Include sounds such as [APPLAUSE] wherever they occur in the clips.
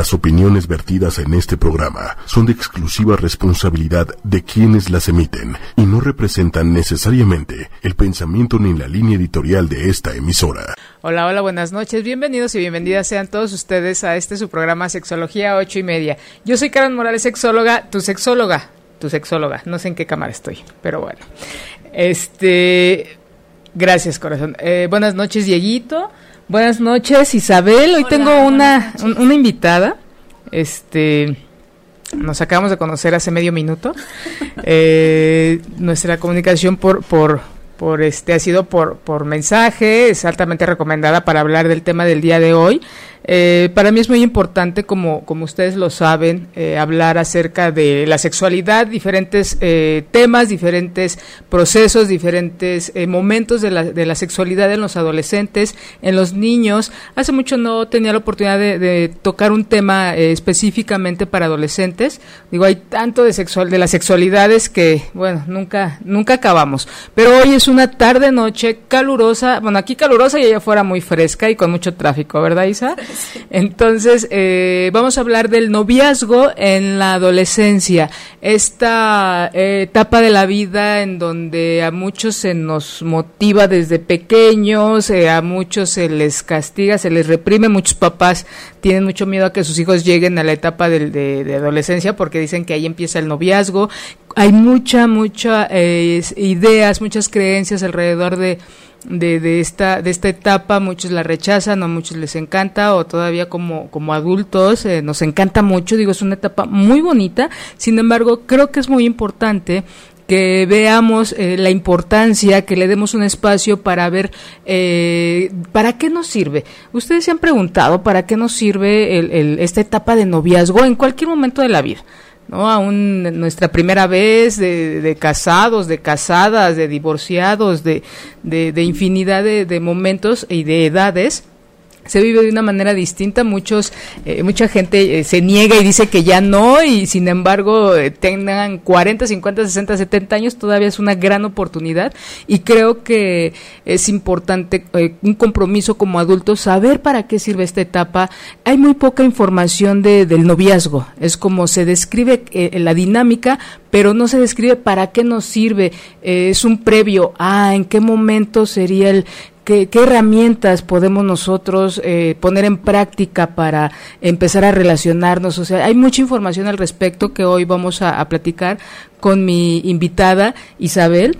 Las opiniones vertidas en este programa son de exclusiva responsabilidad de quienes las emiten y no representan necesariamente el pensamiento ni la línea editorial de esta emisora. Hola, hola, buenas noches. Bienvenidos y bienvenidas sean todos ustedes a este su programa Sexología 8 y media. Yo soy Karen Morales, sexóloga, tu sexóloga, tu sexóloga. No sé en qué cámara estoy, pero bueno. Este, gracias, corazón. Eh, buenas noches, Dieguito. Buenas noches, Isabel. Hoy tengo una, una invitada. Este, nos acabamos de conocer hace medio minuto. [LAUGHS] Eh, nuestra comunicación por, por, por este ha sido por, por mensaje, es altamente recomendada para hablar del tema del día de hoy. Eh, para mí es muy importante, como, como ustedes lo saben, eh, hablar acerca de la sexualidad, diferentes eh, temas, diferentes procesos, diferentes momentos de la, de la sexualidad en los adolescentes, en los niños. Hace mucho no tenía la oportunidad de, tocar un tema específicamente para adolescentes. Digo, hay tanto de, sexual, de las sexualidades que, bueno, nunca, nunca acabamos. Pero hoy es una tarde-noche calurosa, bueno, aquí calurosa y allá afuera muy fresca y con mucho tráfico, ¿verdad, Isa? [LAUGHS] Entonces, eh, vamos a hablar del noviazgo en la adolescencia, esta eh, etapa de la vida en donde a muchos se nos motiva desde pequeños, eh, a muchos se les castiga, se les reprime, muchos papás tienen mucho miedo a que sus hijos lleguen a la etapa de, de adolescencia porque dicen que ahí empieza el noviazgo. Hay mucha, mucha ideas, muchas creencias alrededor de de, de, esta, de esta etapa, muchos la rechazan, a muchos les encanta, o todavía como, como adultos eh, nos encanta mucho, digo, es una etapa muy bonita, sin embargo, creo que es muy importante que veamos eh, la importancia, que le demos un espacio para ver eh, para qué nos sirve. Ustedes se han preguntado para qué nos sirve el, esta etapa de noviazgo en cualquier momento de la vida. ¿No? Aún nuestra primera vez de, de casados, de casadas, de divorciados, de, de, de infinidad de, de momentos y de edades se vive de una manera distinta. Muchos, eh, mucha gente eh, se niega y dice que ya no, y sin embargo eh, tengan 40, 50, 60, 70 años, todavía es una gran oportunidad. Y creo que es importante un compromiso como adultos, saber para qué sirve esta etapa. Hay muy poca información de, del noviazgo, es como se describe la dinámica, pero no se describe para qué nos sirve. es un previo, ah, en qué momento sería el ¿Qué, herramientas podemos nosotros eh, poner en práctica para empezar a relacionarnos? O sea, hay mucha información al respecto que hoy vamos a, platicar con mi invitada Isabel.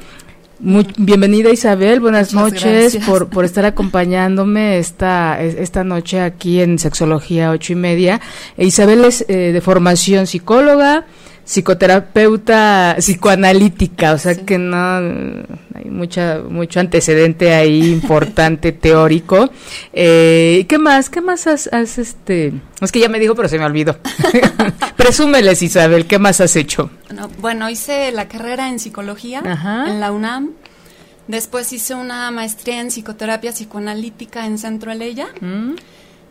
bienvenida Isabel, buenas noches por, por estar acompañándome esta, esta noche aquí en Sexología ocho y media. Isabel es eh, de formación psicóloga, psicoterapeuta psicoanalítica, o sea que no hay mucha mucho antecedente ahí importante [LAUGHS] teórico. Eh, ¿Qué más? ¿Qué más has, este? Es que ya me dijo, pero se me olvidó. [LAUGHS] Presúmeles, Isabel, ¿qué más has hecho? bueno, hice la carrera en psicología en la UNAM. Después hice una maestría en psicoterapia psicoanalítica en Centro Aleya. Mm.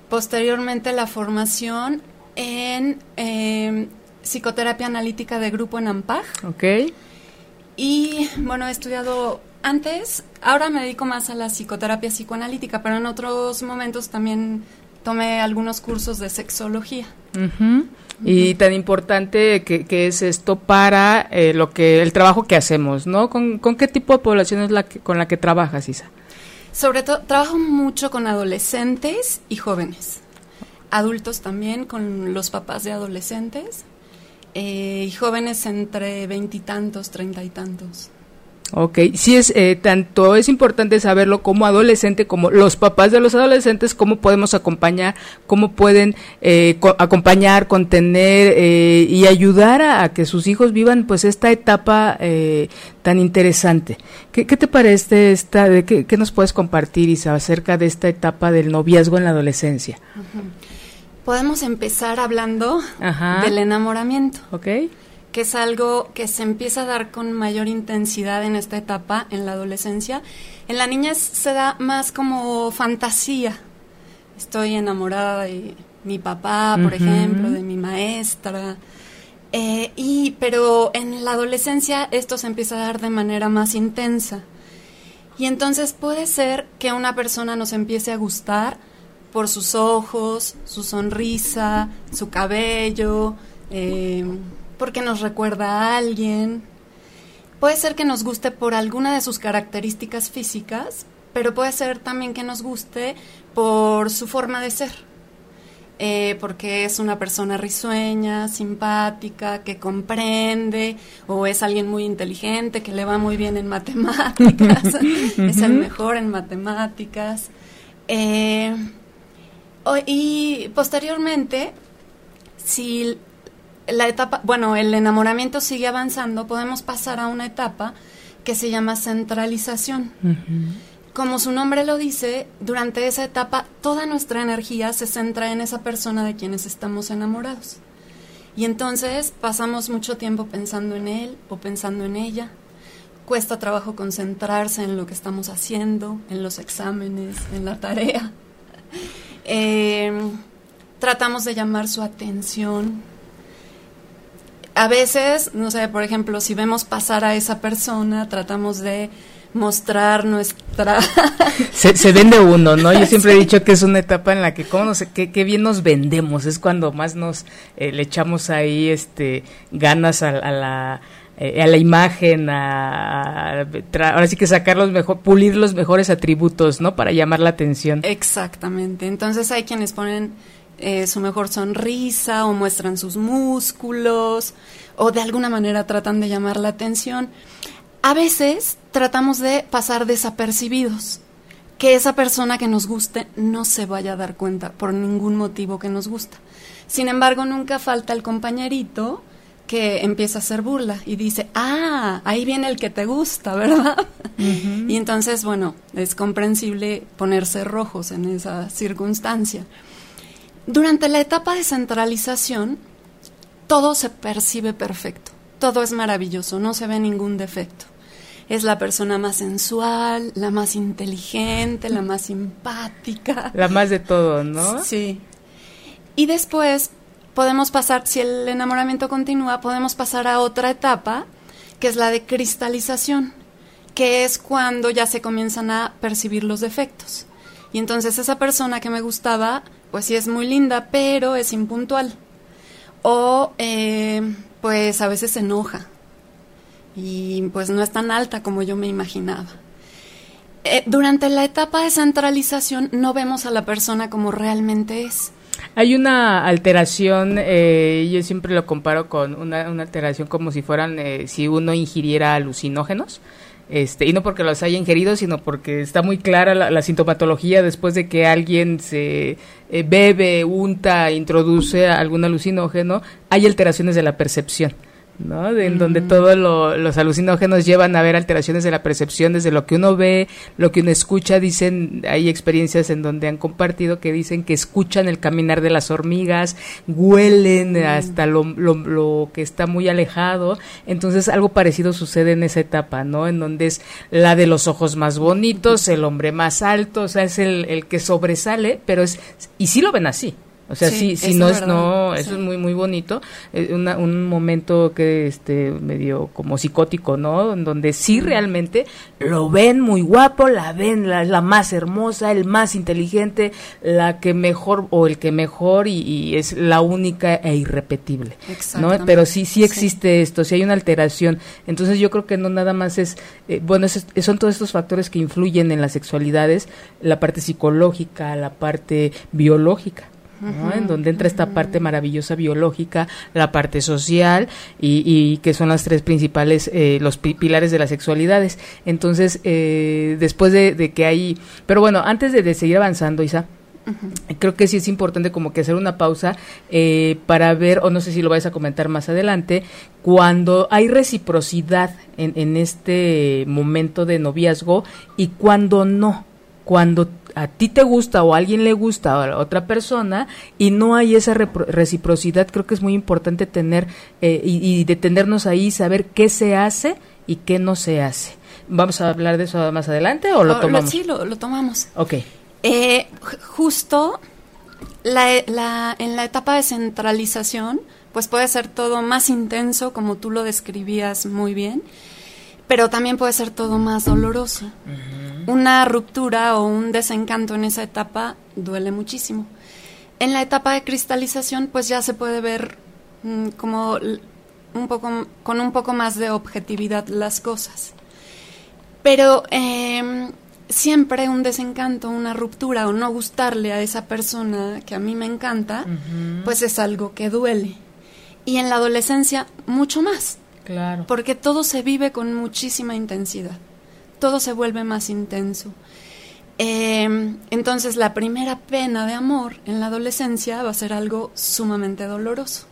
Posteriormente la formación en eh, psicoterapia analítica de grupo en AMPAG. Ok. Y bueno, he estudiado antes, ahora me dedico más a la psicoterapia psicoanalítica, pero en otros momentos también tomé algunos cursos de sexología. Y tan importante que, es esto para eh, lo que el trabajo que hacemos, ¿no? ¿Con, qué tipo de población es la con la que trabajas, Isa? Sobre todo, trabajo mucho con adolescentes y jóvenes. Adultos también, con los papás de adolescentes. Eh, y jóvenes entre veintitantos, treinta y tantos. Ok, sí es eh, tanto es importante saberlo como adolescente, como los papás de los adolescentes, cómo podemos acompañar, cómo pueden eh, acompañar, contener y ayudar a, que sus hijos vivan pues esta etapa tan interesante. ¿Qué, te parece esta, de qué, nos puedes compartir Isa acerca de esta etapa del noviazgo en la adolescencia? Podemos empezar hablando del enamoramiento. Ok. Que es algo que se empieza a dar con mayor intensidad en esta etapa, en la adolescencia. En la niñez se da más como fantasía. Estoy enamorada de mi papá, por ejemplo, de mi maestra. Eh, y, pero en la adolescencia esto se empieza a dar de manera más intensa. Y entonces puede ser que una persona nos empiece a gustar por sus ojos, su sonrisa, su cabello, eh, porque nos recuerda a alguien. Puede ser que nos guste por alguna de sus características físicas, pero puede ser también que nos guste por su forma de ser. Eh, porque es una persona risueña, simpática, que comprende, o es alguien muy inteligente, que le va muy bien en matemáticas, [LAUGHS] es el mejor en matemáticas. Eh, y posteriormente, si la etapa, bueno, el enamoramiento sigue avanzando, podemos pasar a una etapa que se llama centralización. Como su nombre lo dice, durante esa etapa toda nuestra energía se centra en esa persona de quienes estamos enamorados. Y entonces pasamos mucho tiempo pensando en él o pensando en ella. Cuesta trabajo concentrarse en lo que estamos haciendo, en los exámenes, en la tarea. Eh, tratamos de llamar su atención, a veces, no sé, por ejemplo, si vemos pasar a esa persona, tratamos de mostrar nuestra... [LAUGHS] se, vende uno, ¿no? Yo siempre he dicho que es una etapa en la que, ¿cómo no sé, qué, bien nos vendemos? Es cuando más nos eh, le echamos ahí este ganas a, la eh, a la imagen, a, ahora sí que sacar los mejor, pulir los mejores atributos, ¿no? Para llamar la atención. Exactamente. Entonces hay quienes ponen eh, su mejor sonrisa o muestran sus músculos o de alguna manera tratan de llamar la atención. A veces tratamos de pasar desapercibidos, que esa persona que nos guste no se vaya a dar cuenta por ningún motivo que nos gusta. Sin embargo, nunca falta el compañerito que empieza a hacer burla y dice, ah, ahí viene el que te gusta, ¿verdad? [LAUGHS] Y entonces, bueno, es comprensible ponerse rojos en esa circunstancia. Durante la etapa de centralización, todo se percibe perfecto, todo es maravilloso, no se ve ningún defecto. Es la persona más sensual, la más inteligente, la más [LAUGHS] simpática. La más de todo, ¿no? Sí. Y después podemos pasar, si el enamoramiento continúa, podemos pasar a otra etapa, que es la de cristalización, que es cuando ya se comienzan a percibir los defectos. Y entonces esa persona que me gustaba pues sí es muy linda, pero es impuntual. O eh, pues a veces se enoja y pues no es tan alta como yo me imaginaba. Eh, durante la etapa de centralización no vemos a la persona como realmente es. Hay una alteración, eh, yo siempre lo comparo con una, una alteración como si fueran, si uno ingiriera alucinógenos. Este, y no porque los haya ingerido, sino porque está muy clara la, sintomatología después de que alguien se eh, bebe, unta, introduce algún alucinógeno, hay alteraciones de la percepción. ¿No? en donde todos los alucinógenos llevan a ver alteraciones de la percepción desde lo que uno ve, lo que uno escucha, dicen, hay experiencias en donde han compartido que dicen que escuchan el caminar de las hormigas, huelen hasta lo, lo, que está muy alejado, entonces algo parecido sucede en esa etapa, ¿no? En donde es la de los ojos más bonitos, el hombre más alto, o sea, es el, el que sobresale, pero es, y sí lo ven así, o sea, sí, si, no es, no, eso es muy, muy bonito. Eh, un momento que, este, medio como psicótico, ¿no? En donde sí realmente lo ven muy guapo, la ven la, la más hermosa, el más inteligente, la que mejor, o el que mejor, y, es la única e irrepetible, ¿no? Pero sí, sí existe esto, sí hay una alteración. Entonces yo creo que no nada más es, eh, bueno, son todos estos factores que influyen en las sexualidades, la parte psicológica, la parte biológica en donde entra esta parte maravillosa biológica, la parte social y, que son las tres principales, eh, los pilares de las sexualidades. Entonces, eh, después de, que hay, pero bueno, antes de, seguir avanzando, Isa, Creo que sí es importante como que hacer una pausa eh, para ver, o no sé si lo vais a comentar más adelante, cuando hay reciprocidad en, en este momento de noviazgo y cuando no, cuando a ti te gusta o a alguien le gusta a la otra persona y no hay esa reciprocidad, creo que es muy importante tener eh, y, detenernos ahí, saber qué se hace y qué no se hace. ¿Vamos a hablar de eso más adelante o lo oh, tomamos? sí, lo, tomamos. Ok. Eh, justo la, en la etapa de centralización, pues puede ser todo más intenso, como tú lo describías muy bien, pero también puede ser todo más doloroso. Una ruptura o un desencanto en esa etapa duele muchísimo. En la etapa de cristalización, pues ya se puede ver mm, como un poco, con un poco más de objetividad las cosas. Pero em, siempre un desencanto, una ruptura o no gustarle a esa persona que a mí me encanta, pues es algo que duele. Y en la adolescencia mucho más. Porque todo se vive con muchísima intensidad. Todo se vuelve más intenso. Em, entonces la primera pena de amor en la adolescencia va a ser algo sumamente doloroso.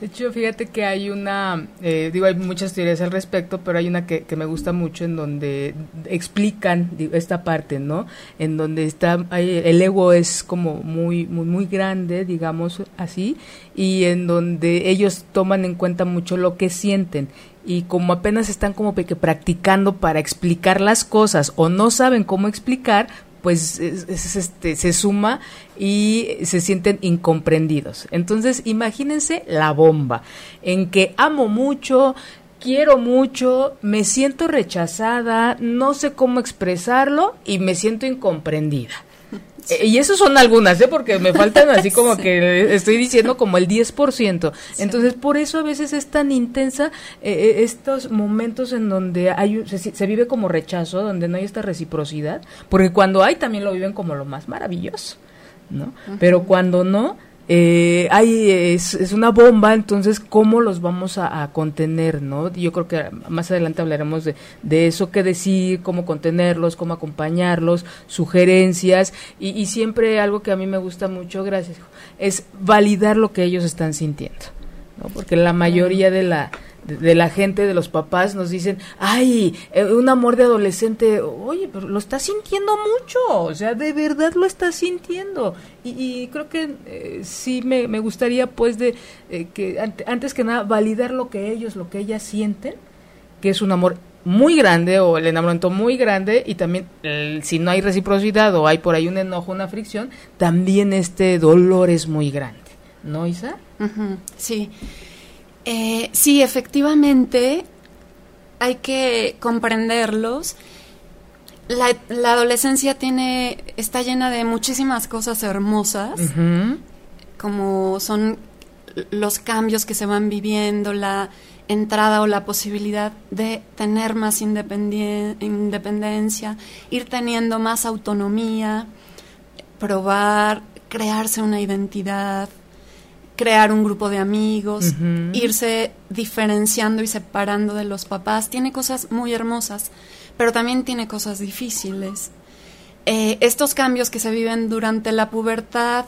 De hecho, fíjate que hay una, eh, digo, hay muchas teorías al respecto, pero hay una que, que me gusta mucho en donde explican esta parte, ¿no? En donde está, el ego es como muy, muy, muy grande, digamos así, y en donde ellos toman en cuenta mucho lo que sienten y como apenas están como que practicando para explicar las cosas o no saben cómo explicar, pues este, se suma y se sienten incomprendidos. Entonces, imagínense la bomba en que amo mucho, quiero mucho, me siento rechazada, no sé cómo expresarlo y me siento incomprendida. Y eso son algunas, ¿eh? Porque me faltan así como [LAUGHS] que estoy diciendo como el 10%. Entonces, por eso a veces es tan intensa eh, eh, estos momentos en donde hay se, vive como rechazo, donde no hay esta reciprocidad, porque cuando hay también lo viven como lo más maravilloso, ¿no? Pero cuando no, eh, hay, es, es, una bomba, entonces, ¿cómo los vamos a, contener? no Yo creo que más adelante hablaremos de, de, eso, qué decir, cómo contenerlos, cómo acompañarlos, sugerencias, y, y siempre algo que a mí me gusta mucho, gracias, es validar lo que ellos están sintiendo, ¿no? porque la mayoría de la de, la gente, de los papás, nos dicen, ay, eh, un amor de adolescente, oye, pero lo está sintiendo mucho, o sea, de verdad lo está sintiendo. Y, creo que eh, sí me, me, gustaría, pues, de eh, que antes que nada, validar lo que ellos, lo que ellas sienten, que es un amor muy grande o el enamoramiento muy grande y también si no hay reciprocidad o hay por ahí un enojo, una fricción, también este dolor es muy grande, ¿no, Isa? Sí. Eh, sí, efectivamente, hay que comprenderlos. La, adolescencia tiene, está llena de muchísimas cosas hermosas, como son los cambios que se van viviendo, la entrada o la posibilidad de tener más independencia, ir teniendo más autonomía, probar, crearse una identidad, crear un grupo de amigos, irse diferenciando y separando de los papás. Tiene cosas muy hermosas, pero también tiene cosas difíciles. Eh, estos cambios que se viven durante la pubertad,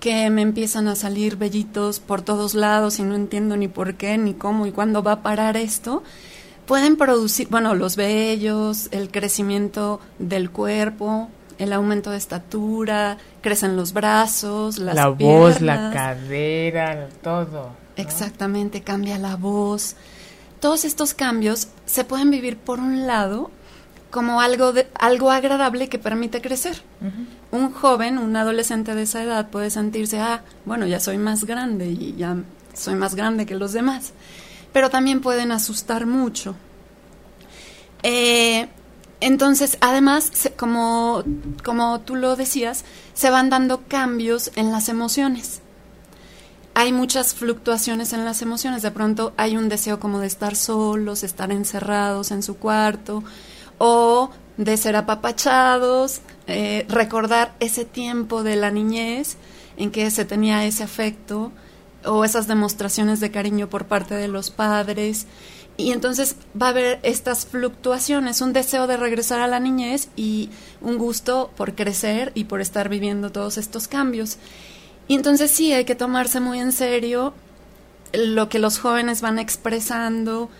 que me empiezan a salir vellitos por todos lados y no entiendo ni por qué, ni cómo y cuándo va a parar esto, pueden producir, bueno, los vellos, el crecimiento del cuerpo, el aumento de estatura, crecen los brazos, las la voz, la cadera, todo. Exactamente, cambia la voz. Todos estos cambios se pueden vivir por un lado como algo de, algo agradable que permite crecer. Un joven, un adolescente de esa edad puede sentirse, ah, bueno, ya soy más grande y ya soy más grande que los demás. Pero también pueden asustar mucho. Eh, entonces, además, como, como tú lo decías, se van dando cambios en las emociones. Hay muchas fluctuaciones en las emociones. De pronto hay un deseo como de estar solos, estar encerrados en su cuarto, o de ser apapachados, eh, recordar ese tiempo de la niñez en que se tenía ese afecto o esas demostraciones de cariño por parte de los padres. Y entonces va a haber estas fluctuaciones, un deseo de regresar a la niñez y un gusto por crecer y por estar viviendo todos estos cambios. Y entonces sí, hay que tomarse muy en serio lo que los jóvenes van expresando,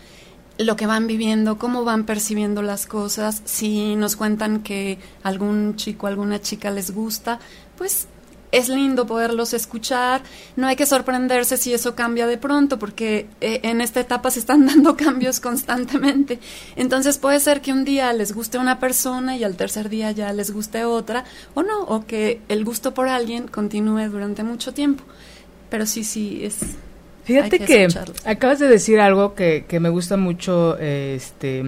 lo que van viviendo, cómo van percibiendo las cosas. Si nos cuentan que algún chico, alguna chica les gusta, pues es lindo poderlos escuchar, no hay que sorprenderse si eso cambia de pronto, porque eh, en esta etapa se están [LAUGHS] dando cambios constantemente. Entonces puede ser que un día les guste una persona y al tercer día ya les guste otra, o no, o que el gusto por alguien continúe durante mucho tiempo. Pero sí, sí, es... Fíjate que, acabas de decir algo que, que me gusta mucho este,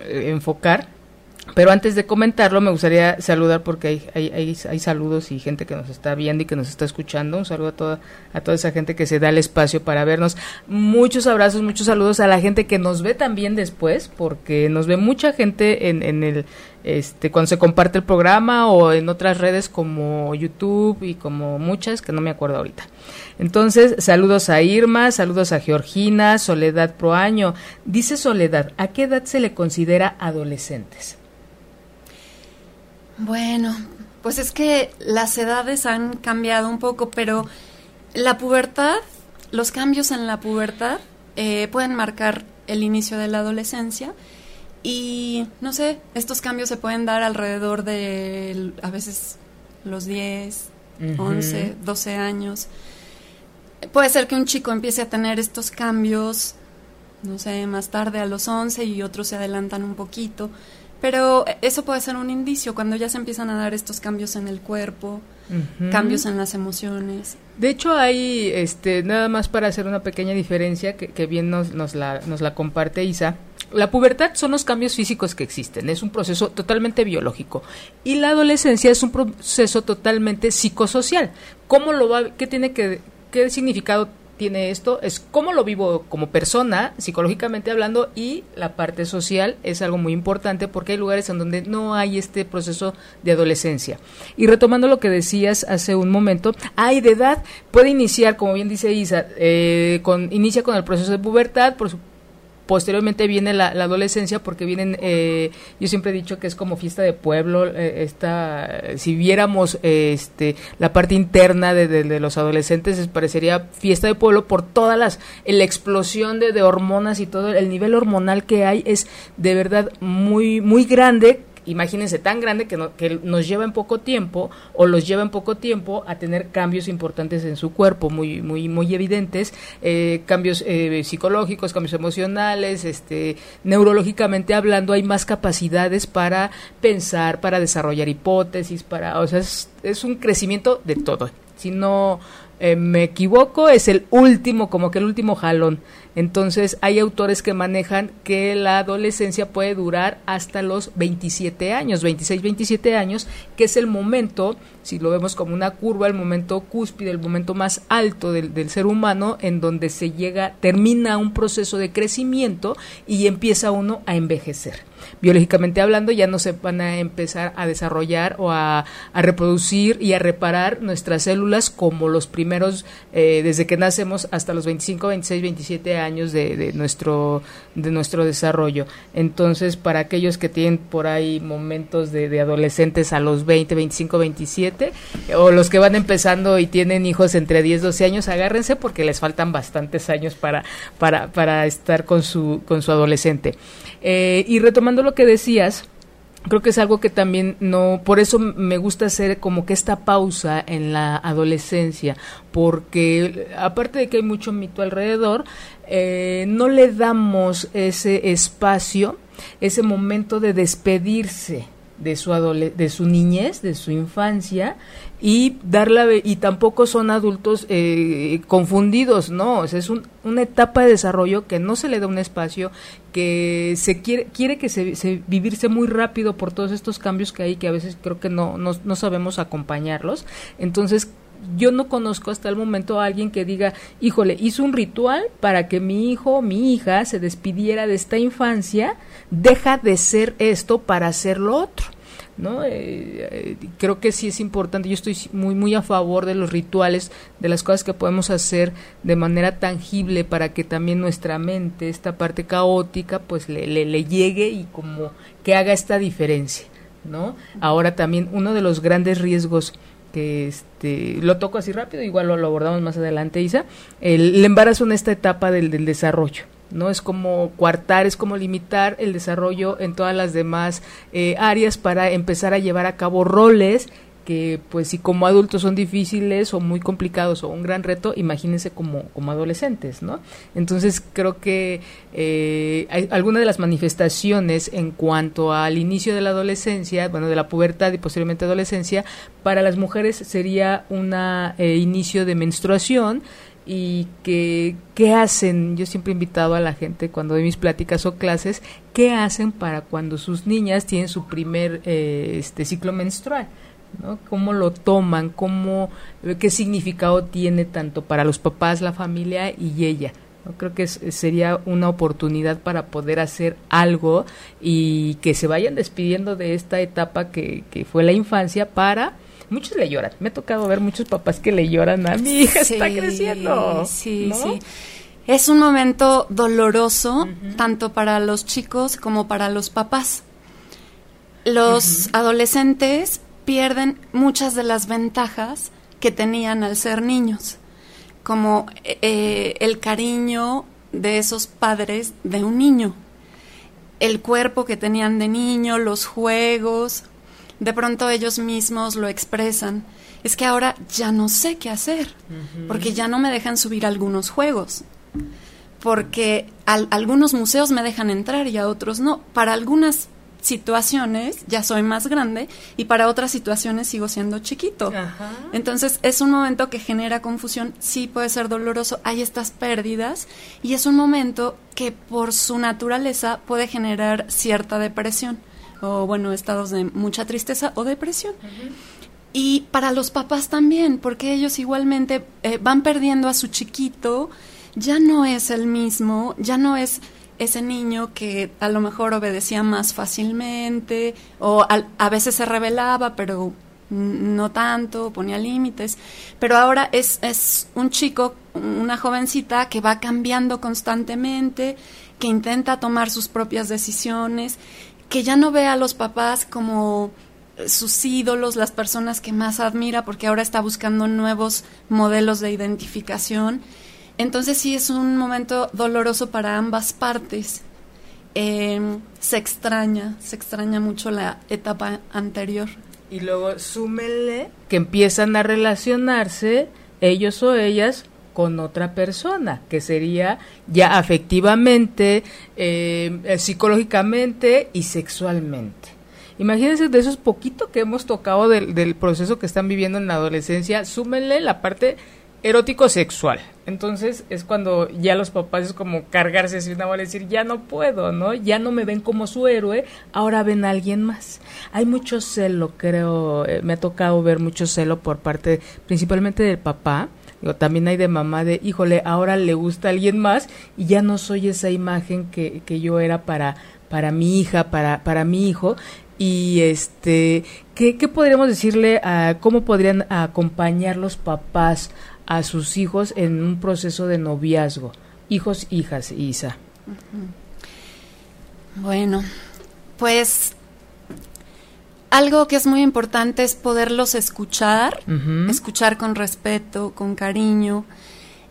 eh, enfocar Pero antes de comentarlo, me gustaría saludar porque hay, hay, saludos y gente que nos está viendo y que nos está escuchando. Un saludo a toda, a toda esa gente que se da el espacio para vernos. Muchos abrazos, muchos saludos a la gente que nos ve también después, porque nos ve mucha gente en, en el, este, cuando se comparte el programa o en otras redes como YouTube y como muchas que no me acuerdo ahorita. Entonces, saludos a Irma, saludos a Georgina, Soledad Proaño. Dice Soledad, ¿a qué edad se le considera adolescentes? Bueno, pues es que las edades han cambiado un poco, pero la pubertad, los cambios en la pubertad eh, pueden marcar el inicio de la adolescencia y no sé, estos cambios se pueden dar alrededor de a veces los 10, 11, 12 años. Puede ser que un chico empiece a tener estos cambios, no sé, más tarde a los 11 y otros se adelantan un poquito. Pero eso puede ser un indicio cuando ya se empiezan a dar estos cambios en el cuerpo, cambios en las emociones. De hecho, hay, este, nada más para hacer una pequeña diferencia que, bien nos, nos, la, nos la comparte Isa. La pubertad son los cambios físicos que existen, es un proceso totalmente biológico. Y la adolescencia es un proceso totalmente psicosocial. ¿Cómo lo va, qué tiene que, qué significado tiene esto es cómo lo vivo como persona, psicológicamente hablando, y la parte social es algo muy importante porque hay lugares en donde no hay este proceso de adolescencia. Y retomando lo que decías hace un momento, hay de edad, puede iniciar, como bien dice Isa, eh, con, inicia con el proceso de pubertad, por supuesto posteriormente viene la, adolescencia porque vienen, eh, yo siempre he dicho que es como fiesta de pueblo, eh, esta, si viéramos este, la parte interna de, los adolescentes, parecería fiesta de pueblo por todas las, la explosión de, de hormonas y todo, el nivel hormonal que hay es de verdad muy, muy grande imagínense, tan grande que, que nos lleva en poco tiempo o los lleva en poco tiempo a tener cambios importantes en su cuerpo, muy, muy, muy evidentes, eh, cambios eh, psicológicos, cambios emocionales, este, neurológicamente hablando, hay más capacidades para pensar, para desarrollar hipótesis, para, o sea, es un crecimiento de todo. Si no eh, me equivoco, es el último, como que el último jalón. Entonces, hay autores que manejan que la adolescencia puede durar hasta los 27 años, 26, 27 años, que es el momento, si lo vemos como una curva, el momento cúspide, el momento más alto del, del ser humano, en donde se llega, termina un proceso de crecimiento y empieza uno a envejecer biológicamente hablando, ya no se van a empezar a desarrollar o a, reproducir y a reparar nuestras células como los primeros, eh, desde que nacemos hasta los 25, 26, 27 años de, nuestro, de nuestro desarrollo. Entonces, para aquellos que tienen por ahí momentos de, adolescentes a los 20, 25, 27, o los que van empezando y tienen hijos entre 10, 12 años, agárrense porque les faltan bastantes años para, para, para estar con su, con su adolescente. Eh, y retomando lo que decías, creo que es algo que también no, por eso me gusta hacer como que esta pausa en la adolescencia, porque aparte de que hay mucho mito alrededor, eh, no le damos ese espacio, ese momento de despedirse de su de su niñez, de su infancia y darla y tampoco son adultos eh, confundidos, no, es una etapa de desarrollo que no se le da un espacio, que se quiere quiere que se, vivirse muy rápido por todos estos cambios que hay que a veces creo que no no, no sabemos acompañarlos, entonces yo no conozco hasta el momento a alguien que diga, híjole, hizo un ritual para que mi hijo mi hija se despidiera de esta infancia, deja de ser esto para hacer lo otro. ¿no? Eh, eh, creo que sí es importante, yo estoy muy, muy a favor de los rituales, de las cosas que podemos hacer de manera tangible para que también nuestra mente, esta parte caótica, pues le, le, llegue y como que haga esta diferencia, ¿no? Ahora también uno de los grandes riesgos que este lo toco así rápido, igual lo, abordamos más adelante, Isa, el, embarazo en esta etapa del, desarrollo. ¿no? Es como coartar, es como limitar el desarrollo en todas las demás eh, áreas para empezar a llevar a cabo roles que pues si como adultos son difíciles o muy complicados o un gran reto, imagínense como, como adolescentes, ¿no? Entonces creo que eh, de las manifestaciones en cuanto al inicio de la adolescencia, bueno, de la pubertad y posteriormente adolescencia, para las mujeres sería un eh, inicio de menstruación, y que qué hacen. Yo siempre he invitado a la gente cuando doy mis pláticas o clases, qué hacen para cuando sus niñas tienen su primer eh, este ciclo menstrual. ¿No? ¿Cómo lo toman? ¿Cómo, ¿Qué significado tiene tanto para los papás, la familia y ella? Creo que sería una oportunidad para poder hacer algo y que se vayan despidiendo de esta etapa que, que fue la infancia para... Muchos le lloran. Me ha tocado ver muchos papás que le lloran a mi hija, está creciendo. Sí, sí. Es un momento doloroso, tanto para los chicos como para los papás. Los adolescentes pierden muchas de las ventajas que tenían al ser niños como eh, el cariño de esos padres de un niño, el cuerpo que tenían de niño, los juegos, de pronto ellos mismos lo expresan. Es que ahora ya no sé qué hacer, porque ya no me dejan subir algunos juegos, porque algunos museos me dejan entrar y a otros no. Para algunas situaciones ya soy más grande y para otras situaciones sigo siendo chiquito. Entonces es un momento que genera confusión, sí puede ser doloroso, hay estas pérdidas y es un momento que por su naturaleza puede generar cierta depresión o bueno, estados de mucha tristeza o depresión. Y para los papás también, porque ellos igualmente eh, van perdiendo a su chiquito, ya no es el mismo, ya no es ese niño que a lo mejor obedecía más fácilmente o a, veces se rebelaba, pero no tanto, ponía límites, pero ahora es, es un chico, una jovencita que va cambiando constantemente, que intenta tomar sus propias decisiones, que ya no ve a los papás como sus ídolos, las personas que más admira, porque ahora está buscando nuevos modelos de identificación entonces sí es un momento doloroso para ambas partes. Em, se extraña, se extraña mucho la etapa anterior. Y luego súmele que empiezan a relacionarse ellos o ellas con otra persona, que sería ya afectivamente, em, eh, psicológicamente y sexualmente. Imagínense de esos poquito que hemos tocado del, del proceso que están viviendo en la adolescencia, súmenle la parte erótico sexual. Entonces es cuando ya los papás es como cargarse así una bola y decir, ya no puedo, ¿no? Ya no me ven como su héroe, ahora ven a alguien más. Hay mucho celo, creo, eh, me ha tocado ver mucho celo por parte principalmente del papá, Digo, también hay de mamá de, híjole, ahora le gusta a alguien más y ya no soy esa imagen que, que yo era para, para mi hija, para, para mi hijo. Y este, ¿qué, qué podríamos decirle cómo podrían acompañar los papás a sus hijos en un proceso de noviazgo. Hijos, hijas, Isa. Bueno, pues algo que es muy importante es poderlos escuchar, escuchar con respeto, con cariño,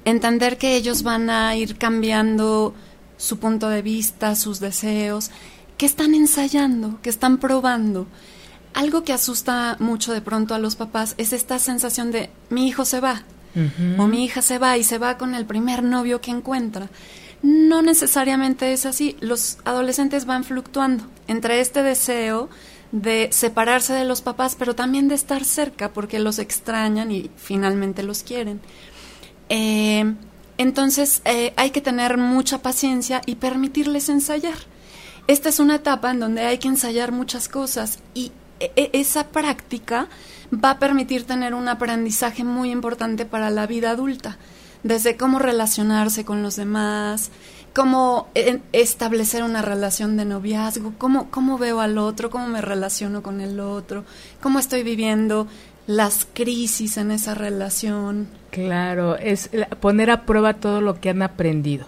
entender que ellos van a ir cambiando su punto de vista, sus deseos, que están ensayando, que están probando. Algo que asusta mucho de pronto a los papás es esta sensación de mi hijo se va, o mi hija se va y se va con el primer novio que encuentra. No necesariamente es así. Los adolescentes van fluctuando entre este deseo de separarse de los papás, pero también de estar cerca porque los extrañan y finalmente los quieren. Eh, entonces eh, hay que tener mucha paciencia y permitirles ensayar. Esta es una etapa en donde hay que ensayar muchas cosas y e, e, esa práctica va a permitir tener un aprendizaje muy importante para la vida adulta, desde cómo relacionarse con los demás, cómo eh, establecer una relación de noviazgo, cómo, cómo veo al otro, cómo me relaciono con el otro, cómo estoy viviendo las crisis en esa relación. Claro, es poner a prueba todo lo que han aprendido.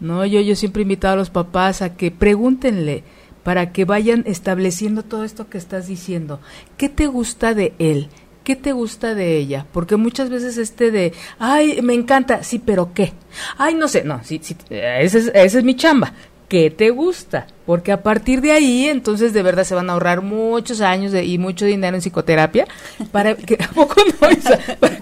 No, yo yo siempre he invitado a los papás a que pregúntenle, para que vayan estableciendo todo esto que estás diciendo. ¿Qué te gusta de él? ¿Qué te gusta de ella? Porque muchas veces este de, ay, me encanta, sí, pero ¿qué? Ay, no sé, no, sí, sí, esa es, esa es mi chamba qué te gusta, porque a partir de ahí entonces de verdad se van a ahorrar muchos años de, y mucho dinero en psicoterapia para que poco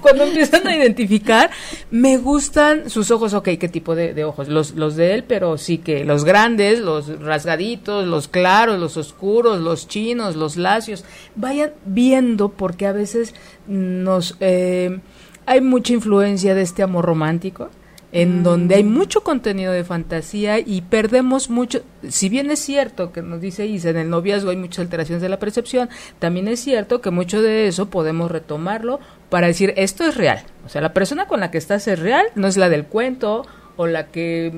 cuando empiezan a identificar me gustan sus ojos, ok, qué tipo de, ojos, los, los de él, pero sí que los grandes, los rasgaditos, los claros, los oscuros, los chinos, los lacios, vayan viendo porque a veces nos eh, hay mucha influencia de este amor romántico, en mm. donde hay mucho contenido de fantasía y perdemos mucho, si bien es cierto que nos dice Isa, en el noviazgo hay muchas alteraciones de la percepción, también es cierto que mucho de eso podemos retomarlo para decir esto es real, o sea, la persona con la que estás es real, no es la del cuento o la que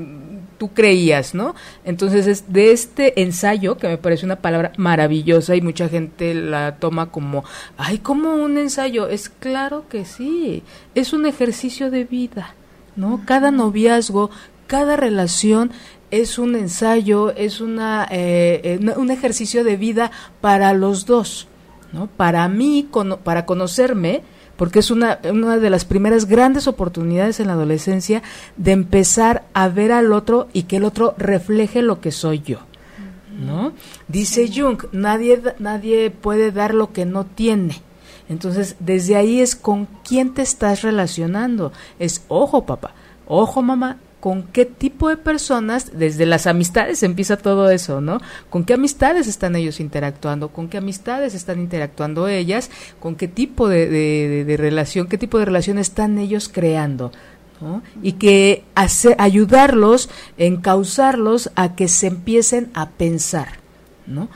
tú creías, ¿no? Entonces, es de este ensayo, que me parece una palabra maravillosa y mucha gente la toma como, ay, como un ensayo. Es claro que sí, es un ejercicio de vida ¿no? Cada noviazgo, cada relación es un ensayo, es una, eh, eh, un ejercicio de vida para los dos, ¿no? Para mí, para conocerme, porque es una, una de las primeras grandes oportunidades en la adolescencia de empezar a ver al otro y que el otro refleje lo que soy yo. ¿No? Dice Jung, nadie, nadie puede dar lo que no tiene. Entonces, desde ahí es con quién te estás relacionando. Es, ojo papá, ojo mamá, con qué tipo de personas, desde las amistades empieza todo eso, ¿no? Con qué amistades están ellos interactuando, con qué amistades están interactuando ellas, con qué tipo de, relación, qué tipo de relación están ellos creando. ¿no? y que ayudarlos, encauzarlos a que se empiecen a pensar, ¿no?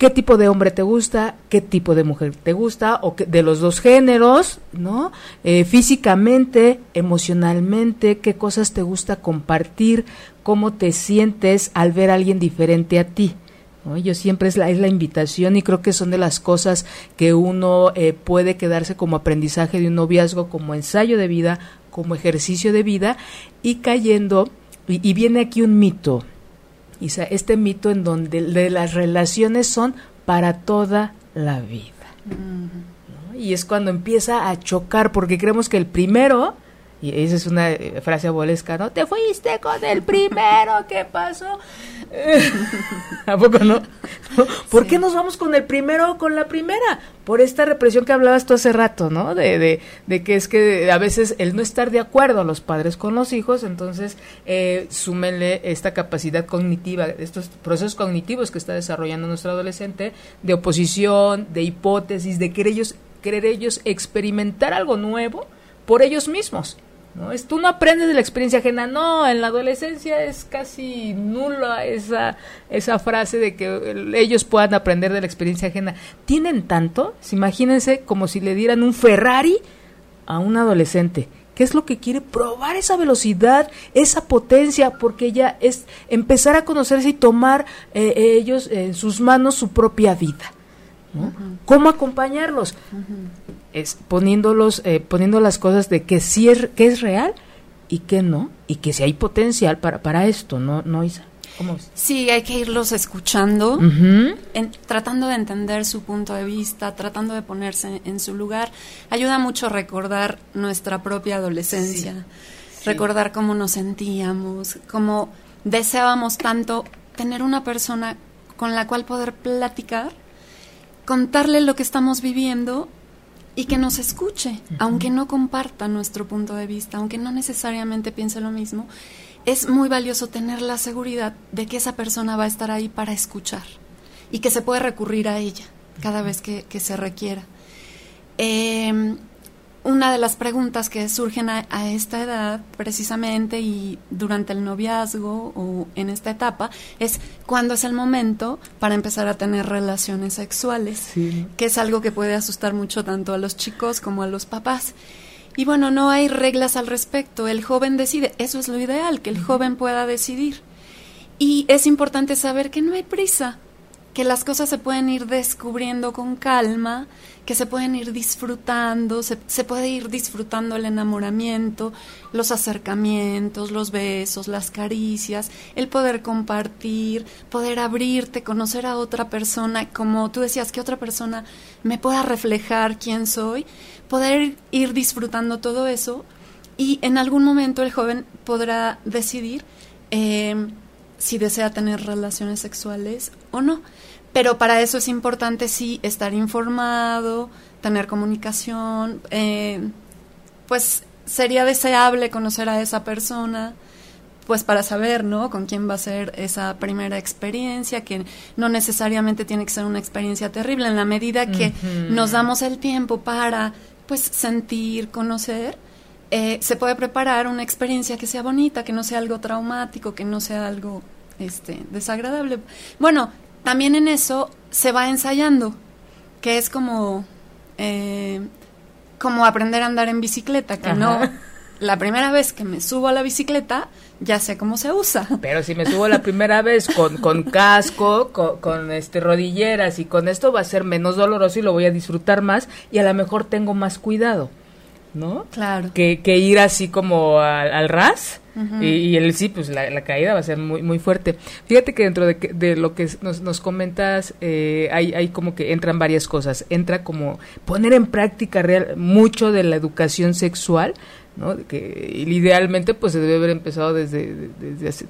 Qué tipo de hombre te gusta, qué tipo de mujer te gusta, o que, de los dos géneros, ¿no? Eh, físicamente, emocionalmente, qué cosas te gusta compartir, cómo te sientes al ver a alguien diferente a ti. Yo siempre es la, es la invitación y creo que son de las cosas que uno eh, puede quedarse como aprendizaje de un noviazgo, como ensayo de vida, como ejercicio de vida y cayendo, y viene aquí un mito, este mito en donde de las relaciones son para toda la vida. Y es cuando empieza a chocar, porque creemos que el primero, y esa es una eh, frase abuelesca, ¿no? Te fuiste con el primero, ¿qué pasó? ¿A poco no? ¿Por qué nos vamos con el primero o con la primera? Por esta represión que hablabas tú hace rato, ¿no? De, de, de que es que a veces el no estar de acuerdo a los padres con los hijos, entonces eh, súmenle esta capacidad cognitiva, estos procesos cognitivos que está desarrollando nuestro adolescente, de oposición, de hipótesis, de querer ellos, querer ellos experimentar algo nuevo por ellos mismos. ¿No? Es, tú no aprendes de la experiencia ajena, no, en la adolescencia es casi nula esa, esa frase de que ellos puedan aprender de la experiencia ajena. Tienen tanto, imagínense como si le dieran un Ferrari a un adolescente. ¿Qué es lo que quiere? Probar esa velocidad, esa potencia, porque ya es empezar a conocerse y tomar eh, ellos en sus manos su propia vida. ¿Cómo acompañarlos? Es poniéndolos, eh, poniendo las cosas de que sí es, que es real y que no, y que si hay potencial para, para esto, ¿no, no Isa? ¿Cómo Sí, hay que irlos escuchando, tratando de entender su punto de vista, tratando de ponerse en su lugar. Ayuda mucho recordar nuestra propia adolescencia, recordar cómo nos sentíamos, cómo deseábamos tanto tener una persona con la cual poder platicar contarle lo que estamos viviendo y que nos escuche, aunque no comparta nuestro punto de vista, aunque no necesariamente piense lo mismo, es muy valioso tener la seguridad de que esa persona va a estar ahí para escuchar y que se puede recurrir a ella cada vez que, se requiera. Eh, una de las preguntas que surgen a, esta edad, precisamente, y durante el noviazgo o en esta etapa, es cuándo es el momento para empezar a tener relaciones sexuales, que es algo que puede asustar mucho tanto a los chicos como a los papás. Y bueno, no hay reglas al respecto, el joven decide, eso es lo ideal, que el joven pueda decidir. Y es importante saber que no hay prisa, que las cosas se pueden ir descubriendo con calma, que se pueden ir disfrutando, se, puede ir disfrutando el enamoramiento, los acercamientos, los besos, las caricias, el poder compartir, poder abrirte, conocer a otra persona, como tú decías, que otra persona me pueda reflejar quién soy, poder ir disfrutando todo eso y en algún momento el joven podrá decidir eh, si desea tener relaciones sexuales o no. Pero para eso es importante sí estar informado, tener comunicación, eh, pues sería deseable conocer a esa persona, pues para saber, ¿no? Con quién va a ser esa primera experiencia, que no necesariamente tiene que ser una experiencia terrible, en la medida que nos damos el tiempo para pues sentir, conocer, eh, se puede preparar una experiencia que sea bonita, que no sea algo traumático, que no sea algo este, desagradable. Bueno, también en eso se va ensayando, que es como, eh, como aprender a andar en bicicleta, que no la primera vez que me subo a la bicicleta ya sé cómo se usa. Pero si me subo la primera vez con, con casco, con, este rodilleras y con esto va a ser menos doloroso y lo voy a disfrutar más y a lo mejor tengo más cuidado, ¿no? Claro. Que, que ir así como al, ras. y, el sí, pues la, caída va a ser muy muy fuerte. Fíjate que dentro de, de lo que nos, nos comentas, eh, hay, hay como que entran varias cosas. Entra como poner en práctica real mucho de la educación sexual, ¿no? Que idealmente pues se debe haber empezado desde,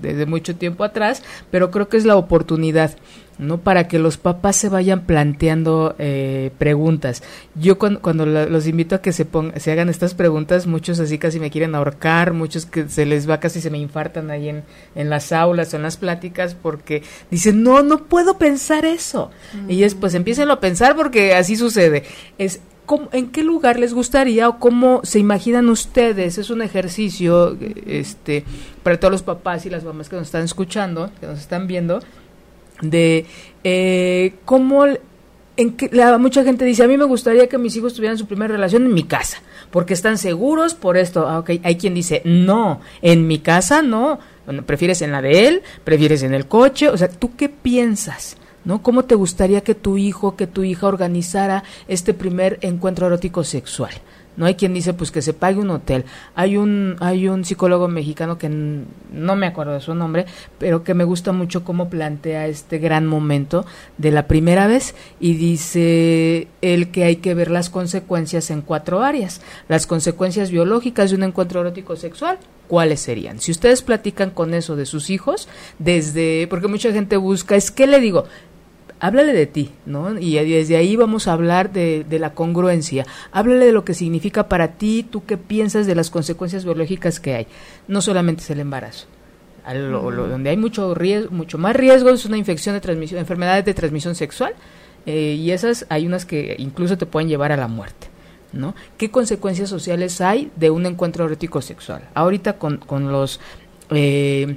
desde, mucho tiempo atrás, pero creo que es la oportunidad, ¿no? Para que los papás se vayan planteando eh, preguntas. Yo cuando, cuando los invito a que se, se hagan estas preguntas, muchos así casi me quieren ahorcar, muchos que se les va casi se me infartan ahí en, en las aulas o en las pláticas porque dicen, no, no puedo pensar eso. Y ellos pues empiecen a pensar porque así sucede. Es ¿en qué lugar les gustaría o cómo se imaginan ustedes? Es un ejercicio este, para todos los papás y las mamás que nos están escuchando, que nos están viendo, de eh, cómo en que la, mucha gente dice, a mí me gustaría que mis hijos tuvieran su primera relación en mi casa, porque están seguros por esto. Ah, Hay quien dice, no, en mi casa no. prefieres en la de él, prefieres en el coche. O sea, ¿tú qué piensas? ¿No? ¿Cómo te gustaría que tu hijo, que tu hija organizara este primer encuentro erótico sexual? No hay quien dice pues que se pague un hotel. Hay un hay un psicólogo mexicano que no me acuerdo de su nombre, pero que me gusta mucho cómo plantea este gran momento de la primera vez y dice el que hay que ver las consecuencias en cuatro áreas. Las consecuencias biológicas de un encuentro erótico sexual, ¿cuáles serían? Si ustedes platican con eso de sus hijos, desde porque mucha gente busca, es que le digo, háblale de ti, ¿no? Y desde ahí vamos a hablar de, la congruencia. Háblale de lo que significa para ti, tú qué piensas de las consecuencias biológicas que hay. No solamente es el embarazo. donde hay mucho riesgo, mucho más riesgo es una infección de transmisión, enfermedades de transmisión sexual, eh, y esas hay unas que incluso te pueden llevar a la muerte. ¿no? ¿Qué consecuencias sociales hay de un encuentro erótico sexual? Ahorita con, con los eh,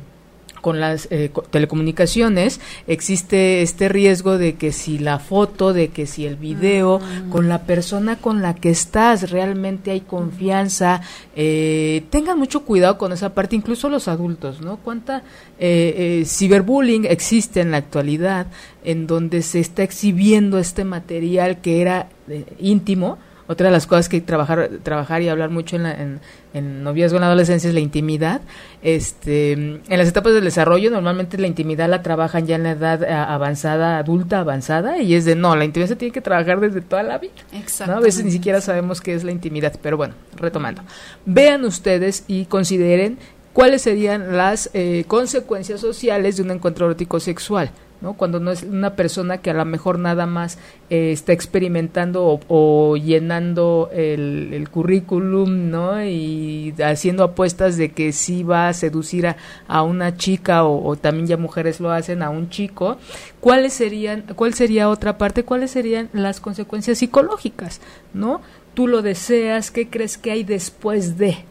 con las eh, telecomunicaciones existe este riesgo de que si la foto, de que si el video, mm. con la persona con la que estás realmente hay confianza, eh, tengan mucho cuidado con esa parte, incluso los adultos, ¿no? Cuánta eh, eh ciberbullying existe en la actualidad en donde se está exhibiendo este material que era íntimo, otra de las cosas que trabajar, trabajar y hablar mucho en, la, en, en noviazgo en la adolescencia es la intimidad. Este, en las etapas del desarrollo normalmente la intimidad la trabajan ya en la edad eh, avanzada, adulta avanzada, y es de no, la intimidad se tiene que trabajar desde toda la vida. A veces ni siquiera sabemos qué es la intimidad, pero bueno, retomando. Vean ustedes y consideren cuáles serían las eh, consecuencias sociales de un encuentro erótico sexual. ¿No? Cuando no es una persona que a lo mejor nada más eh, está experimentando o, llenando el, currículum, ¿no? Y haciendo apuestas de que sí va a seducir a, una chica o, también ya mujeres lo hacen a un chico. ¿Cuáles serían, cuál sería otra parte? ¿Cuáles serían las consecuencias psicológicas, ¿no? Tú lo deseas, ¿qué crees que hay después de?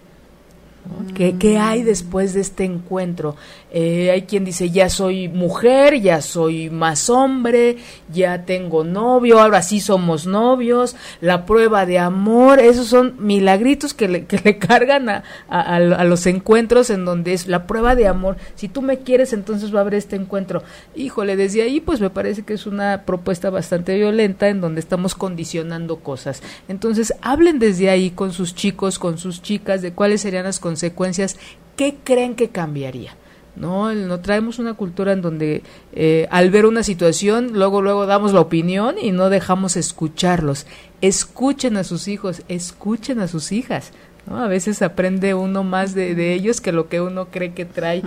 ¿Qué, hay después de este encuentro? Eh, hay quien dice, ya soy mujer, ya soy más hombre, ya tengo novio, ahora sí somos novios, la prueba de amor, esos son milagritos que le, que le [LAUGHS] cargan a, a, los encuentros en donde es la prueba de amor. Si tú me quieres, entonces va a haber este encuentro. Híjole, desde ahí pues me parece que es una propuesta bastante violenta en donde estamos condicionando cosas. Entonces, hablen desde ahí con sus chicos, con sus chicas, de cuáles serían las consecuencias, ¿qué creen que cambiaría? No, no traemos una cultura en donde eh, al ver una situación, luego, luego damos la opinión y no dejamos escucharlos. Escuchen a sus hijos, escuchen a sus hijas. ¿no? A veces aprende uno más de, ellos que lo que uno cree que trae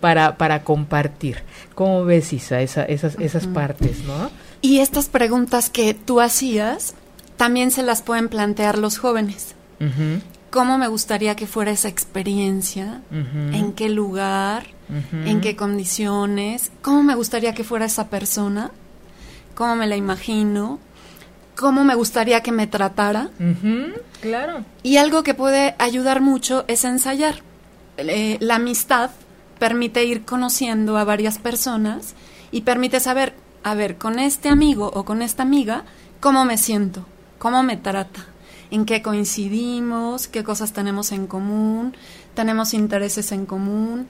para, para compartir. ¿Cómo ves, Isa, esa, esas, esas partes, no? Y estas preguntas que tú hacías, también se las pueden plantear los jóvenes cómo me gustaría que fuera esa experiencia, en qué lugar, en qué condiciones, cómo me gustaría que fuera esa persona, cómo me la imagino, cómo me gustaría que me tratara. claro. Y algo que puede ayudar mucho es ensayar. Eh, la amistad permite ir conociendo a varias personas y permite saber, a ver, con este amigo o con esta amiga, cómo me siento, cómo me trata, en qué coincidimos, qué cosas tenemos en común, tenemos intereses en común,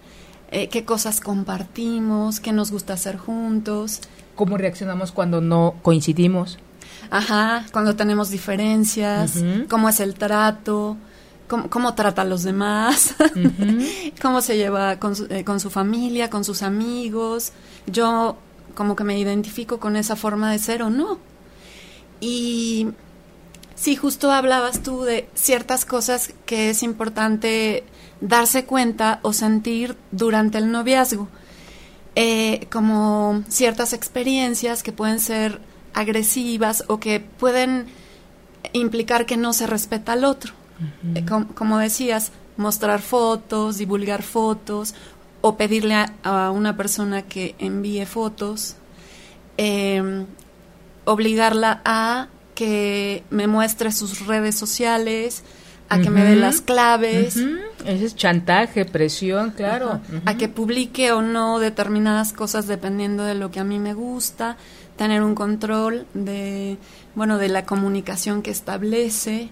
eh, qué cosas compartimos, qué nos gusta hacer juntos. ¿Cómo reaccionamos cuando no coincidimos? Ajá, cuando tenemos diferencias, cómo es el trato, cómo, trata a los demás, [LAUGHS] cómo se lleva con su, eh, con su familia, con sus amigos. Yo como que me identifico con esa forma de ser o no. Y sí, justo hablabas tú de ciertas cosas que es importante darse cuenta o sentir durante el noviazgo, eh, como ciertas experiencias que pueden ser agresivas o que pueden implicar que no se respeta al otro. Eh, como decías, mostrar fotos, divulgar fotos o pedirle a, una persona que envíe fotos, em, obligarla a que me muestre sus redes sociales, a que me dé las claves. Ese es chantaje, presión, claro. A que publique o no determinadas cosas dependiendo de lo que a mí me gusta, tener un control de, bueno, de la comunicación que establece.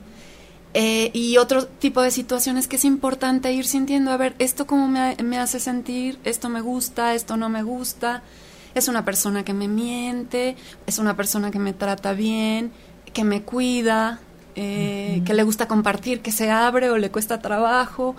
Eh, y otro tipo de situaciones que es importante ir sintiendo, a ver, esto cómo me, me, hace sentir, esto me gusta, esto no me gusta, es una persona que me miente, es una persona que me trata bien, que me cuida, eh, que le gusta compartir, que se abre o le cuesta trabajo,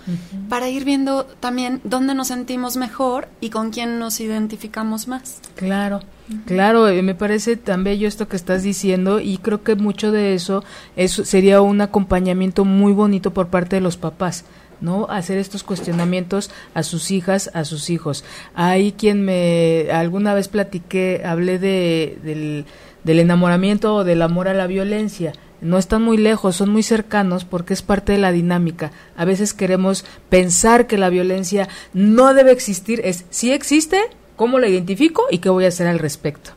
para ir viendo también dónde nos sentimos mejor y con quién nos identificamos más. Claro, claro, eh, me parece tan bello esto que estás diciendo y creo que mucho de eso, eso sería un acompañamiento muy bonito por parte de los papás. ¿no? Hacer estos cuestionamientos a sus hijas, a sus hijos. Hay quien me, alguna vez platiqué, hablé de, del, del enamoramiento o del amor a la violencia no están muy lejos, son muy cercanos porque es parte de la dinámica. A veces queremos pensar que la violencia no debe existir, es si existe, ¿cómo la identifico y qué voy a hacer al respecto?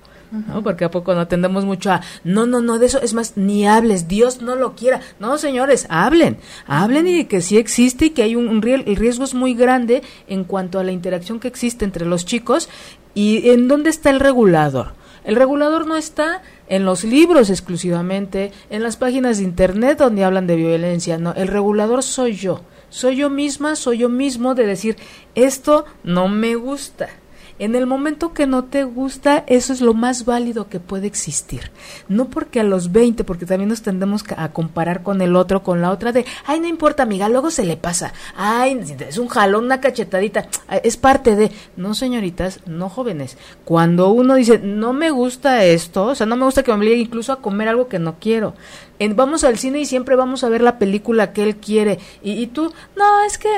¿No? Porque a poco no tendemos mucho a, no, no, no, de eso es más, ni hables, Dios no lo quiera. No, señores, hablen, hablen y que sí existe y que hay un, un el riesgo es muy grande en cuanto a la interacción que existe entre los chicos y en dónde está el regulador. El regulador no está en los libros exclusivamente, en las páginas de internet donde hablan de violencia, no, el regulador soy yo, soy yo misma, soy yo mismo de decir, esto no me gusta, en el momento que no te gusta, eso es lo más válido que puede existir. No porque a los 20, porque también nos tendemos a comparar con el otro, con la otra de, ay, no importa, amiga, luego se le pasa. Ay, es un jalón, una cachetadita. Es parte de, no, señoritas, no jóvenes. Cuando uno dice, no me gusta esto, o sea, no me gusta que me obligue incluso a comer algo que no quiero. vamos al cine y siempre vamos a ver la película que él quiere. Y, y tú, no, es que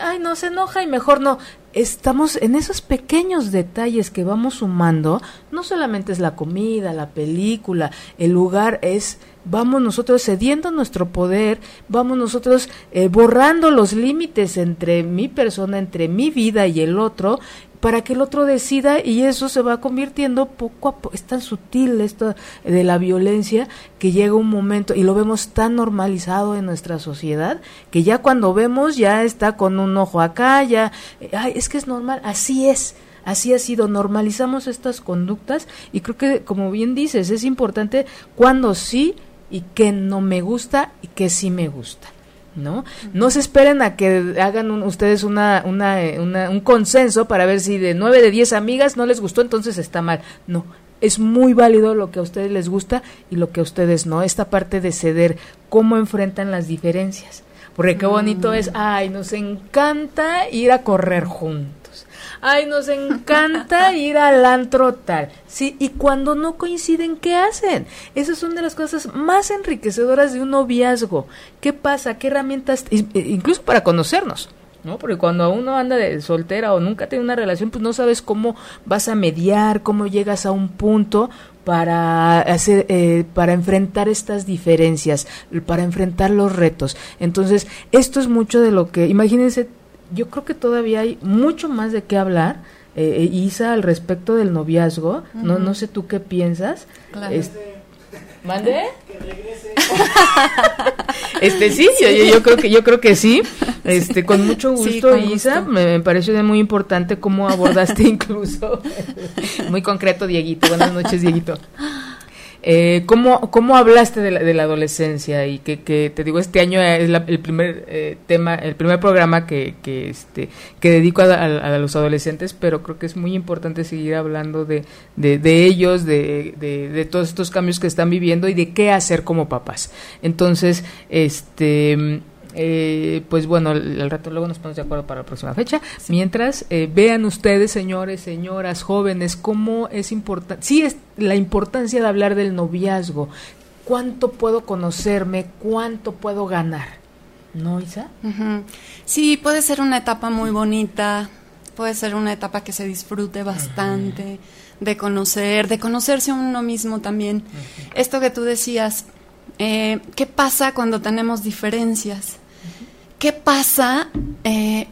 ay, no se enoja y mejor no estamos en esos pequeños detalles que vamos sumando, no solamente es la comida, la película, el lugar, es vamos nosotros cediendo nuestro poder, vamos nosotros eh, borrando los límites entre mi persona, entre mi vida y el otro, para que el otro decida y eso se va convirtiendo poco a poco, es tan sutil esto de la violencia que llega un momento y lo vemos tan normalizado en nuestra sociedad que ya cuando vemos ya está con un ojo acá, ya, ay, es que es normal, así es. Así ha sido, normalizamos estas conductas y creo que, como bien dices, es importante cuando sí y que no me gusta y que sí me gusta. ¿No? No se esperen a que hagan ustedes una, eh, una, un consenso para ver si de nueve de diez amigas no les gustó, entonces está mal. No, es muy válido lo que a ustedes les gusta y lo que a ustedes no. Esta parte de ceder, cómo enfrentan las diferencias. Porque qué bonito es, ay, nos encanta ir a correr juntos ay, nos encanta ir al antro tal. Sí, y cuando no coinciden, ¿qué hacen? Esas son de las cosas más enriquecedoras de un noviazgo. ¿Qué pasa? ¿Qué herramientas? E incluso para conocernos. ¿no? Porque cuando uno anda de soltera o nunca tiene una relación, pues no sabes cómo vas a mediar, cómo llegas a un punto para hacer, eh, para enfrentar estas diferencias, para enfrentar los retos. Entonces, esto es mucho de lo que, imagínense yo creo que todavía hay mucho más de qué hablar, eh, eh Isa, al respecto del noviazgo. No no sé tú qué piensas. ¿Mande? Que regrese. [LAUGHS] este sí, yo, creo que yo creo que sí. Este, con mucho gusto, Isa. Me, me, pareció muy importante cómo abordaste [LAUGHS] incluso. [LAUGHS] muy concreto, Dieguito. Buenas noches, Dieguito. Eh, ¿cómo, ¿Cómo hablaste de la, de la adolescencia? Y que, que, te digo, este año es el primer eh, tema, el primer programa que, que, este, que dedico a, los adolescentes, pero creo que es muy importante seguir hablando de, de, de ellos, de, de, todos estos cambios que están viviendo y de qué hacer como papás. Entonces, este eh, pues bueno, al rato luego nos ponemos de acuerdo para la próxima fecha. Mientras, eh, vean ustedes, señores, señoras, jóvenes, cómo es importante, sí es la importancia de hablar del noviazgo. ¿Cuánto puedo conocerme? ¿Cuánto puedo ganar? ¿No, Isa? Sí, puede ser una etapa muy bonita, puede ser una etapa que se disfrute bastante, de conocer, de conocerse a uno mismo también. Esto que tú decías, eh, ¿qué pasa cuando tenemos diferencias? ¿Qué pasa? Eh,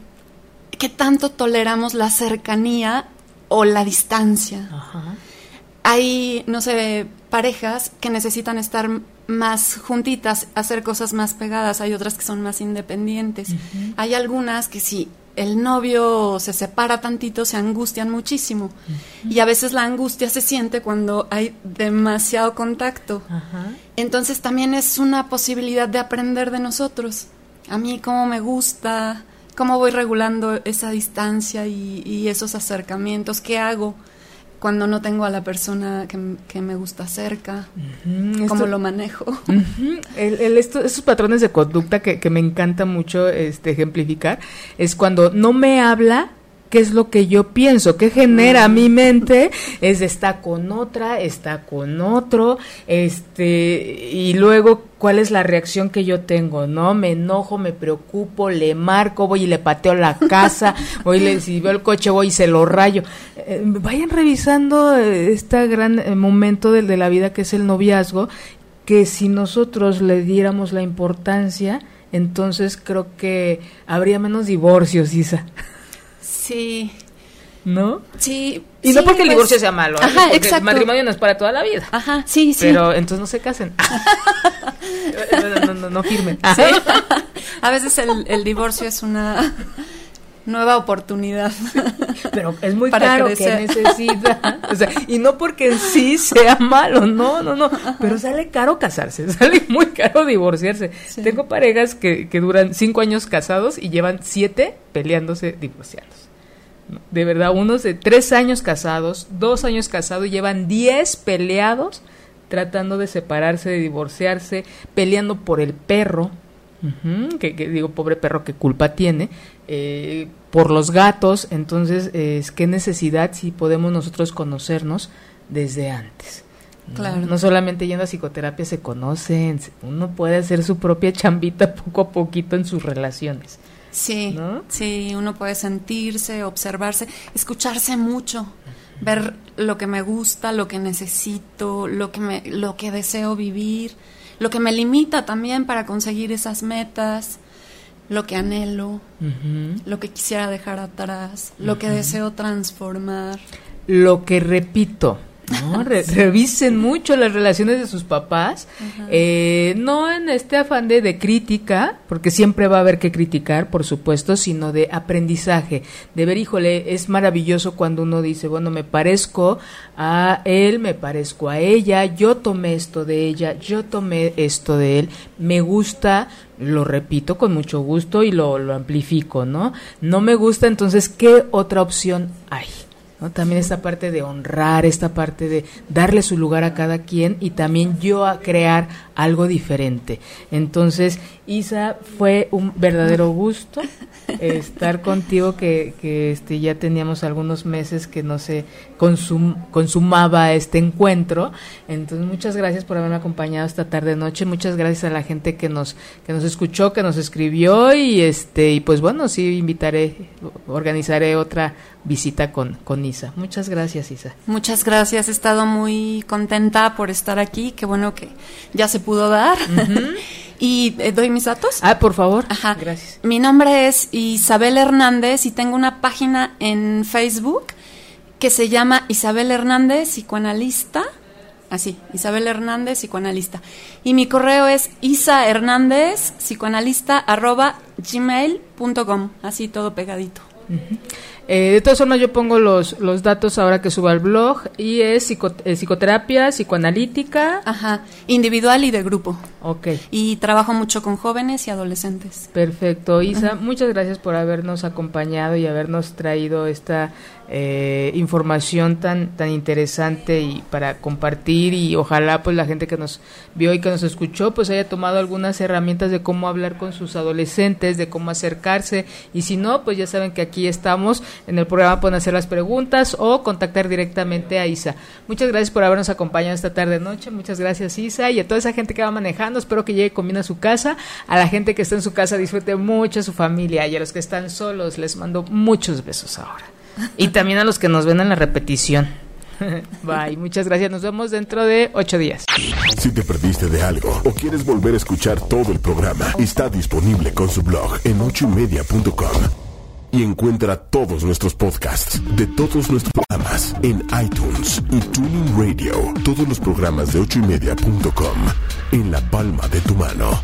¿Qué tanto toleramos la cercanía o la distancia? Hay, no sé, parejas que necesitan estar más juntitas, hacer cosas más pegadas, hay otras que son más independientes. Hay algunas que si el novio se separa tantito, se angustian muchísimo. Y a veces la angustia se siente cuando hay demasiado contacto. Entonces también es una posibilidad de aprender de nosotros a mí cómo me gusta, cómo voy regulando esa distancia y, esos acercamientos, qué hago cuando no tengo a la persona que, me gusta cerca, cómo lo manejo. esos patrones de conducta que, que, me encanta mucho este, ejemplificar es cuando no me habla qué es lo que yo pienso, qué genera mi mente, es está con otra, está con otro, este, y luego cuál es la reacción que yo tengo, ¿no? Me enojo, me preocupo, le marco, voy y le pateo la casa, [LAUGHS] voy le, si veo el coche voy y se lo rayo. Eh, vayan revisando este gran eh, momento de, de la vida que es el noviazgo, que si nosotros le diéramos la importancia, entonces creo que habría menos divorcios, Isa. Sí. ¿No? Sí. Y no porque el pues, divorcio sea malo, ajá, exacto. el matrimonio no es para toda la vida. Ajá, sí, sí. Pero entonces no se casen. [LAUGHS] no, no, no, firmen. [LAUGHS] A veces el, el divorcio es una nueva oportunidad. [LAUGHS] Pero es muy caro que necesita. [LAUGHS] O sea, y no porque en sí sea malo, no, no, no. Pero sale caro casarse, [LAUGHS] sale muy caro divorciarse. Tengo parejas que, que duran cinco años casados y llevan siete peleándose divorciados. De verdad, unos de tres años casados, dos años casados, y llevan diez peleados tratando de separarse, de divorciarse, peleando por el perro, que, digo, pobre perro, ¿qué culpa tiene? Eh, por los gatos, entonces, es qué necesidad si podemos nosotros conocernos desde antes. Claro. ¿no? solamente yendo a psicoterapia se conocen, uno puede hacer su propia chambita [LAUGHS] poco a poquito en sus relaciones. Sí, sí, uno puede sentirse, observarse, escucharse mucho, ver lo que me gusta, lo que necesito, lo que me, lo que deseo vivir lo que me limita también para conseguir esas metas, lo que anhelo, lo que quisiera dejar atrás, lo que deseo transformar. Lo que repito, ¿no? [LAUGHS] revisen mucho las relaciones de sus papás, eh, no en este afán de, de, crítica, porque siempre va a haber que criticar, por supuesto, sino de aprendizaje, de ver, híjole, es maravilloso cuando uno dice, bueno, me parezco a él, me parezco a ella, yo tomé esto de ella, yo tomé esto de él, me gusta, lo repito con mucho gusto y lo, lo amplifico, ¿no? No me gusta, entonces, ¿qué otra opción hay? También esta parte de honrar, esta parte de darle su lugar a cada quien y también yo a crear algo diferente. Entonces, Isa, fue un verdadero gusto estar [LAUGHS] contigo, que, que este, ya teníamos algunos meses que no se consum, consumaba este encuentro. Entonces, muchas gracias por haberme acompañado esta tarde noche. Muchas gracias a la gente que nos, que nos escuchó, que nos escribió y este, y pues bueno, sí invitaré, organizaré otra visita con, con Isa. Muchas gracias, Isa. Muchas gracias, he estado muy contenta por estar aquí, qué bueno que ya se pudo dar. [LAUGHS] y eh, doy mis datos. Ah, por favor. Ajá. Gracias. Mi nombre es Isabel Hernández y tengo una página en Facebook que se llama Isabel Hernández, psicoanalista. Así, Isabel Hernández, psicoanalista. Y mi correo es Isa Hernández, psicoanalista, arroba gmail.com. Así todo pegadito. Eh, de todas formas, yo pongo los, los datos ahora que suba al blog y es eh, psicoterapia, psicoanalítica. Ajá, individual y de grupo. Ok. Y trabajo mucho con jóvenes y adolescentes. Perfecto. Isa, muchas gracias por habernos acompañado y habernos traído esta eh, información tan tan interesante y para compartir y ojalá pues la gente que nos vio y que nos escuchó pues haya tomado algunas herramientas de cómo hablar con sus adolescentes, de cómo acercarse y si no pues ya saben que aquí estamos en el programa pueden hacer las preguntas o contactar directamente a Isa. Muchas gracias por habernos acompañado esta tarde noche, muchas gracias Isa y a toda esa gente que va manejando, espero que llegue con bien a su casa, a la gente que está en su casa disfrute mucho a su familia y a los que están solos les mando muchos besos ahora. Y también a los que nos ven en la repetición. [LAUGHS] Bye, muchas gracias. Nos vemos dentro de ocho días. Si te perdiste de algo o quieres volver a escuchar todo el programa, está disponible con su blog en ochoymedia.com. Y encuentra todos nuestros podcasts de todos nuestros programas en iTunes y Tuning Radio. Todos los programas de ochoymedia.com en la palma de tu mano.